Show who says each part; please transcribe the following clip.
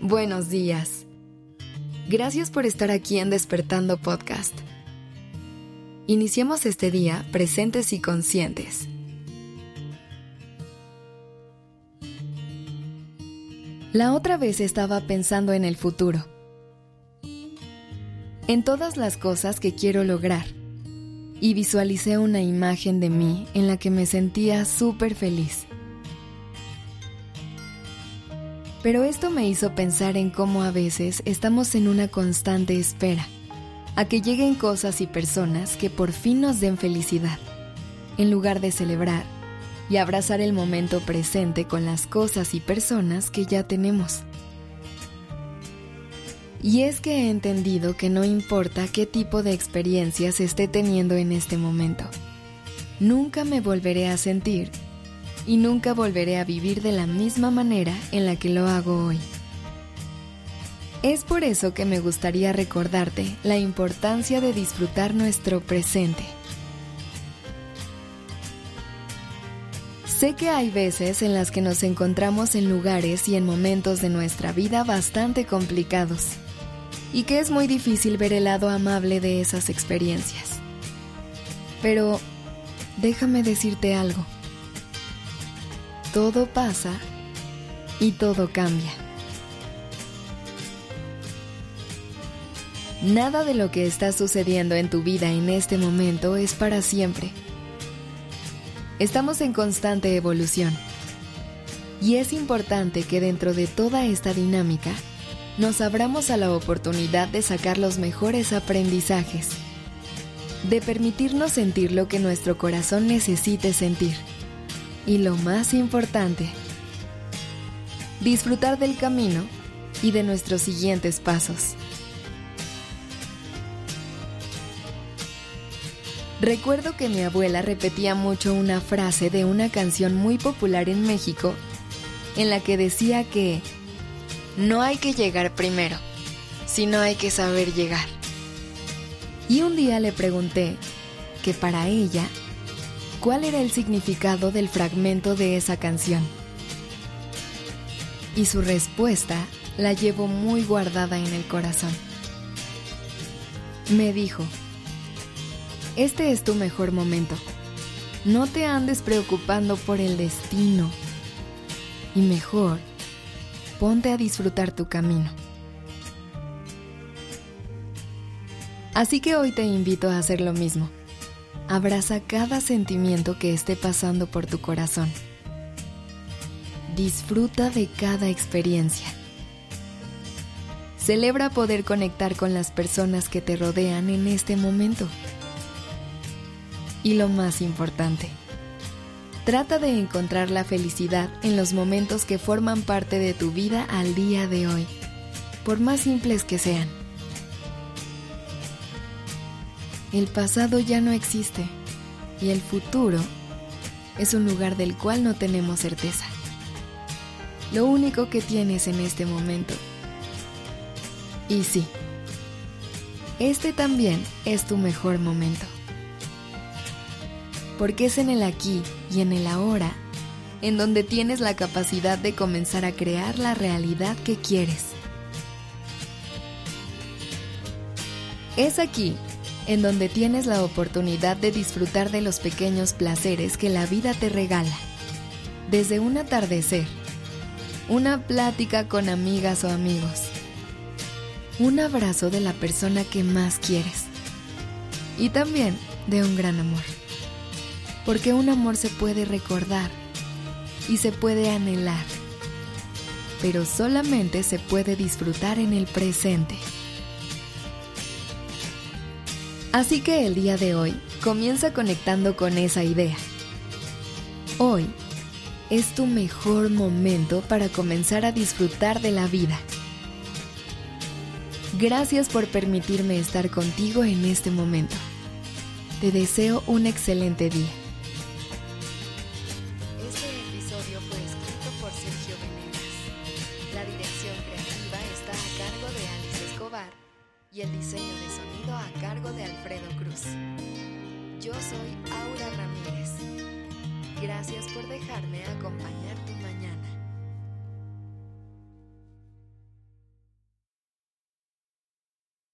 Speaker 1: Buenos días. Gracias por estar aquí en Despertando Podcast. Iniciemos este día presentes y conscientes. La otra vez estaba pensando en el futuro, en todas las cosas que quiero lograr, y visualicé una imagen de mí en la que me sentía súper feliz. Pero esto me hizo pensar en cómo a veces estamos en una constante espera, a que lleguen cosas y personas que por fin nos den felicidad, en lugar de celebrar y abrazar el momento presente con las cosas y personas que ya tenemos. Y es que he entendido que no importa qué tipo de experiencias esté teniendo en este momento, nunca me volveré a sentir y nunca volveré a vivir de la misma manera en la que lo hago hoy. Es por eso que me gustaría recordarte la importancia de disfrutar nuestro presente. Sé que hay veces en las que nos encontramos en lugares y en momentos de nuestra vida bastante complicados y que es muy difícil ver el lado amable de esas experiencias. Pero déjame decirte algo todo pasa y todo cambia. Nada de lo que está sucediendo en tu vida en este momento es para siempre. Estamos en constante evolución. Y es importante que dentro de toda esta dinámica nos abramos a la oportunidad de sacar los mejores aprendizajes, de permitirnos sentir lo que nuestro corazón necesite sentir y lo más importante, disfrutar del camino y de nuestros siguientes pasos. Recuerdo que mi abuela repetía mucho una frase de una canción muy popular en México en la que decía que no hay que llegar primero, sino hay que saber llegar. Y un día le pregunté que para ella cuál era el significado del fragmento de esa canción. Y su respuesta la llevo muy guardada en el corazón. Me dijo, este es tu mejor momento. No te andes preocupando por el destino. Y mejor, ponte a disfrutar tu camino. Así que hoy te invito a hacer lo mismo Abraza cada sentimiento que esté pasando por tu corazón. Disfruta de cada experiencia. Celebra poder conectar con las personas que te rodean en este momento. Y lo más importante, trata de encontrar la felicidad en los momentos que forman parte de tu vida al día de hoy, por más simples que sean. El pasado ya no existe y el futuro es un lugar del cual no tenemos certeza. Lo único que tienes en este momento. Y sí, este también es tu mejor momento. Porque es en el aquí y en el ahora en donde tienes la capacidad de comenzar a crear la realidad que quieres. Es aquí en donde tienes la oportunidad de disfrutar de los pequeños placeres que la vida te regala. Desde un atardecer, una plática con amigas o amigos, un abrazo de la persona que más quieres y también de un gran amor. Porque un amor se puede recordar y se puede anhelar, pero solamente se puede disfrutar en el presente. Así que el día de hoy comienza conectando con esa idea. Hoy es tu mejor momento para comenzar a disfrutar de la vida. Gracias por permitirme estar contigo en este momento. Te deseo un excelente día.
Speaker 2: Este episodio fue escrito por Sergio Venegas. La dirección creativa está a cargo de Alice Escobar y el diseño de sonido a cargo de Alfredo Cruz. Yo soy Aura Ramírez. Gracias por dejarme acompañar tu mañana.